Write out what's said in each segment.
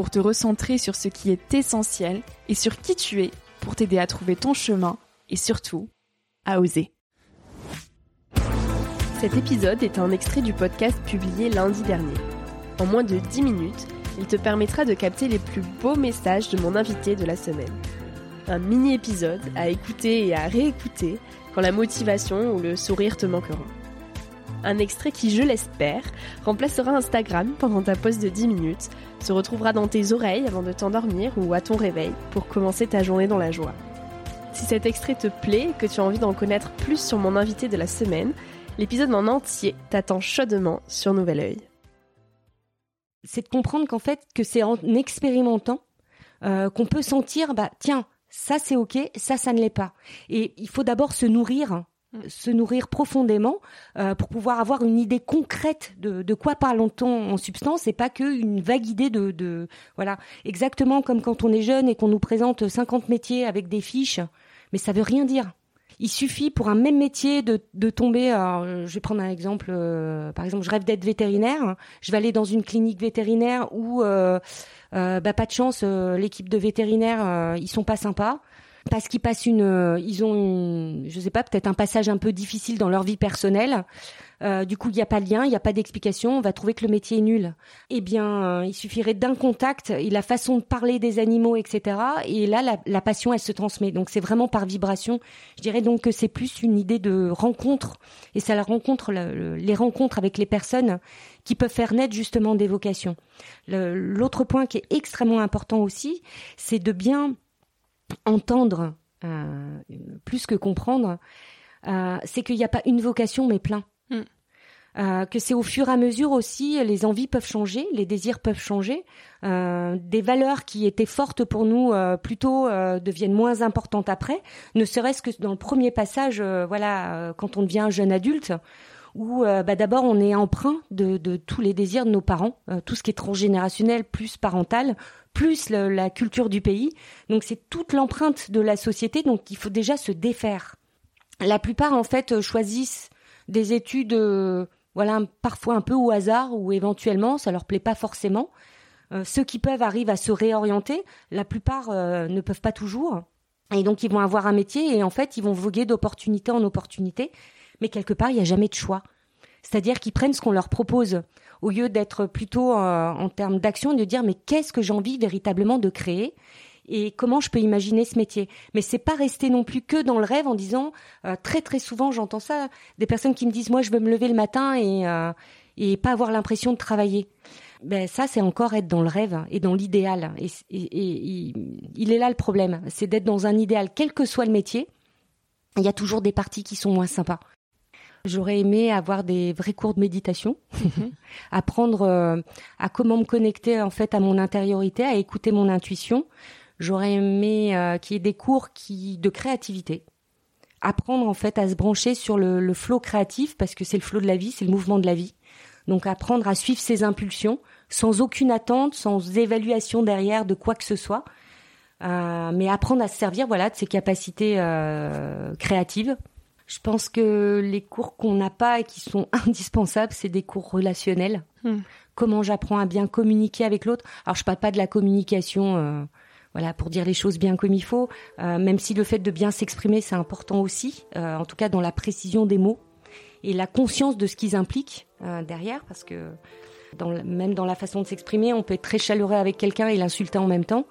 pour te recentrer sur ce qui est essentiel et sur qui tu es pour t'aider à trouver ton chemin et surtout à oser. Cet épisode est un extrait du podcast publié lundi dernier. En moins de 10 minutes, il te permettra de capter les plus beaux messages de mon invité de la semaine. Un mini-épisode à écouter et à réécouter quand la motivation ou le sourire te manqueront. Un extrait qui, je l'espère, remplacera Instagram pendant ta pause de 10 minutes, se retrouvera dans tes oreilles avant de t'endormir ou à ton réveil pour commencer ta journée dans la joie. Si cet extrait te plaît et que tu as envie d'en connaître plus sur mon invité de la semaine, l'épisode en entier t'attend chaudement sur Nouvel Oeil. C'est de comprendre qu'en fait, que c'est en expérimentant euh, qu'on peut sentir, bah tiens, ça c'est ok, ça ça ne l'est pas. Et il faut d'abord se nourrir se nourrir profondément euh, pour pouvoir avoir une idée concrète de, de quoi parle-t-on en substance et pas qu'une vague idée de, de voilà exactement comme quand on est jeune et qu'on nous présente 50 métiers avec des fiches mais ça veut rien dire il suffit pour un même métier de, de tomber. Alors, je vais prendre un exemple. Euh, par exemple, je rêve d'être vétérinaire. Je vais aller dans une clinique vétérinaire où, euh, euh bah, pas de chance, l'équipe de vétérinaires, ils sont pas sympas parce qu'ils passent une, euh, ils ont, une, je sais pas, peut-être un passage un peu difficile dans leur vie personnelle. Euh, du coup, il n'y a pas de lien, il n'y a pas d'explication. On va trouver que le métier est nul. Eh bien, euh, il suffirait d'un contact et la façon de parler des animaux, etc. Et là, la, passion, elle se transmet. Donc, c'est vraiment par vibration. Je dirais donc que c'est plus une idée de rencontre. Et ça la rencontre, les rencontres avec les personnes qui peuvent faire naître justement des vocations. L'autre point qui est extrêmement important aussi, c'est de bien entendre euh, plus que comprendre, euh, c'est qu'il n'y a pas une vocation mais plein. Hmm. Euh, que c'est au fur et à mesure aussi, les envies peuvent changer, les désirs peuvent changer, des valeurs qui étaient fortes pour nous plutôt deviennent moins importantes après, ne serait-ce que dans le premier passage, voilà, quand on devient un jeune adulte, où bah, d'abord on est emprunt de, tous les désirs de nos parents, tout ce qui est transgénérationnel plus parental, plus la culture du pays. Donc c'est toute l'empreinte de la société, donc il faut déjà se défaire. La plupart en fait euh, choisissent des études, euh, voilà, parfois un peu au hasard ou éventuellement ça leur plaît pas forcément. Euh, ceux qui peuvent arrivent à se réorienter. La plupart ne peuvent pas toujours. Et donc ils vont avoir un métier et en fait ils vont voguer d'opportunité en opportunité. Mais quelque part il n'y a jamais de choix. C'est-à-dire qu'ils prennent ce qu'on leur propose au lieu d'être plutôt euh, en termes d'action, de dire mais qu'est-ce que j'ai envie véritablement de créer et comment je peux imaginer ce métier? Mais c'est pas rester non plus que dans le rêve en disant euh, très très souvent j'entends ça des personnes qui me disent moi je veux me lever le matin et euh, et pas avoir l'impression de travailler. Ben ça c'est encore être dans le rêve et dans l'idéal et, et, il est là le problème, c'est d'être dans un idéal quel que soit le métier. Il y a toujours des parties qui sont moins sympas. J'aurais aimé avoir des vrais cours de méditation, mhm. apprendre euh, à comment me connecter en fait à mon intériorité, à écouter mon intuition. J'aurais aimé euh, qu'il y ait des cours qui de créativité, apprendre en fait à se brancher sur le, le flot créatif parce que c'est le flot de la vie, c'est le mouvement de la vie. Donc apprendre à suivre ses impulsions sans aucune attente, sans évaluation derrière de quoi que ce soit, euh, mais apprendre à se servir voilà de ses capacités euh, créatives je pense que les cours qu'on n'a pas et qui sont indispensables, c'est des cours relationnels. Hmm. Comment j'apprends à bien communiquer avec l'autre. Alors je parle pas de la communication, euh, voilà, pour dire les choses bien comme il faut. Euh, même si le fait de bien s'exprimer, c'est important aussi. Euh, en tout cas, dans la précision des mots et la conscience de ce qu'ils impliquent derrière, parce que dans, même dans la façon de s'exprimer, on peut être très chaleureux avec quelqu'un et l'insulter en même temps.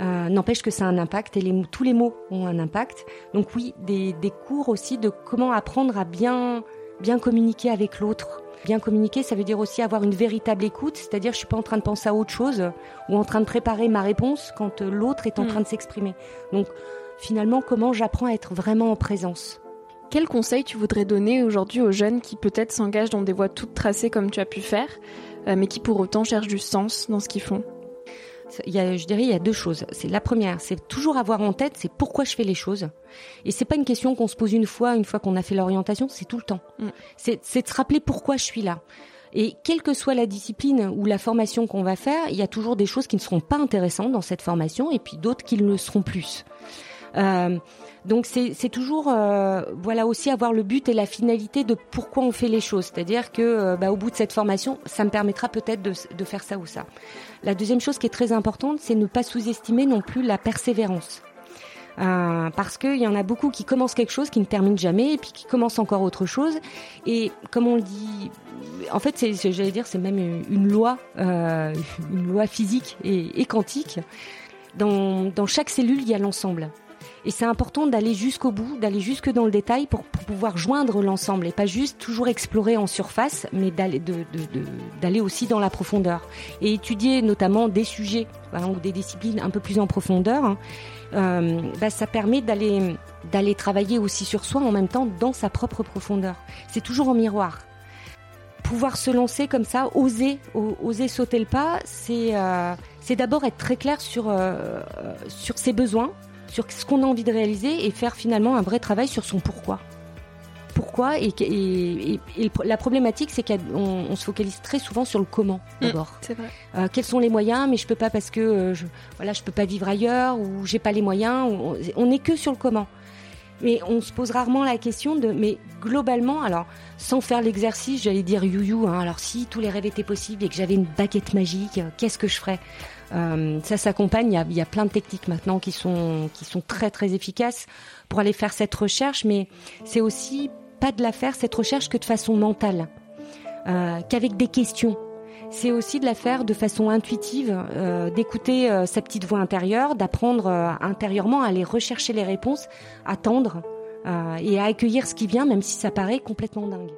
Euh, n'empêche que ça a un impact et les, tous les mots ont un impact. Donc oui, des, des cours aussi de comment apprendre à bien, bien communiquer avec l'autre. Bien communiquer, ça veut dire aussi avoir une véritable écoute, c'est-à-dire je suis pas en train de penser à autre chose ou en train de préparer ma réponse quand euh, l'autre est en train hmm. de s'exprimer. Donc finalement, comment j'apprends à être vraiment en présence? Quel conseil tu voudrais donner aujourd'hui aux jeunes qui peut-être s'engagent dans des voies toutes tracées comme tu as pu faire, euh, mais qui pour autant cherchent du sens dans ce qu'ils font? Il y a, je dirais, il y a deux choses. C'est la première, c'est toujours avoir en tête, c'est pourquoi je fais les choses. Et c'est pas une question qu'on se pose une fois, une fois qu'on a fait l'orientation, c'est tout le temps. Mm. C'est de se rappeler pourquoi je suis là. Et quelle que soit la discipline ou la formation qu'on va faire, il y a toujours des choses qui ne seront pas intéressantes dans cette formation, et puis d'autres qui le seront plus. Euh, donc c'est toujours euh, voilà aussi avoir le but et la finalité de pourquoi on fait les choses. C'est-à-dire que euh, bah, au bout de cette formation, ça me permettra peut-être de, faire ça ou ça. La deuxième chose qui est très importante, c'est ne pas sous-estimer non plus la persévérance. Euh, parce qu'il y en a beaucoup qui commencent quelque chose, qui ne terminent jamais, et puis qui commencent encore autre chose. Et comme on le dit, en fait, c'est, j'allais dire, c'est même une loi, une loi physique et, quantique. Dans chaque cellule, il y a l'ensemble. Et c'est important d'aller jusqu'au bout, d'aller jusque dans le détail pour, pouvoir joindre l'ensemble et pas juste toujours explorer en surface, mais d'aller aussi dans la profondeur et étudier notamment des sujets ou des disciplines un peu plus en profondeur. Hein. Euh, bah, ça permet d'aller d'aller travailler aussi sur soi en même temps dans sa propre profondeur. C'est toujours en miroir. Pouvoir se lancer comme ça, oser, oser sauter le pas, c'est euh, d'abord être très clair sur euh, sur ses besoins, sur ce qu'on a envie de réaliser et faire finalement un vrai travail sur son pourquoi. Pourquoi et, et, la problématique c'est qu'on se focalise très souvent sur le comment mm, d'abord. Euh, quels sont les moyens Mais je peux pas parce que euh, je, voilà je peux pas vivre ailleurs ou j'ai pas les moyens. on n'est que sur le comment. Mais on se pose rarement la question de, mais globalement, alors, sans faire l'exercice, j'allais dire you-you, hein, alors si tous les rêves étaient possibles et que j'avais une baguette magique, euh, qu'est-ce que je ferais? Euh, Ça s'accompagne, il y a, plein de techniques maintenant qui sont, qui sont très très efficaces pour aller faire cette recherche, mais c'est aussi pas de la faire, cette recherche, que de façon mentale, euh, qu'avec des questions c'est aussi de la faire de façon intuitive, euh, d'écouter euh, sa petite voix intérieure, d'apprendre euh, intérieurement à aller rechercher les réponses, attendre et à accueillir ce qui vient, même si ça paraît complètement dingue.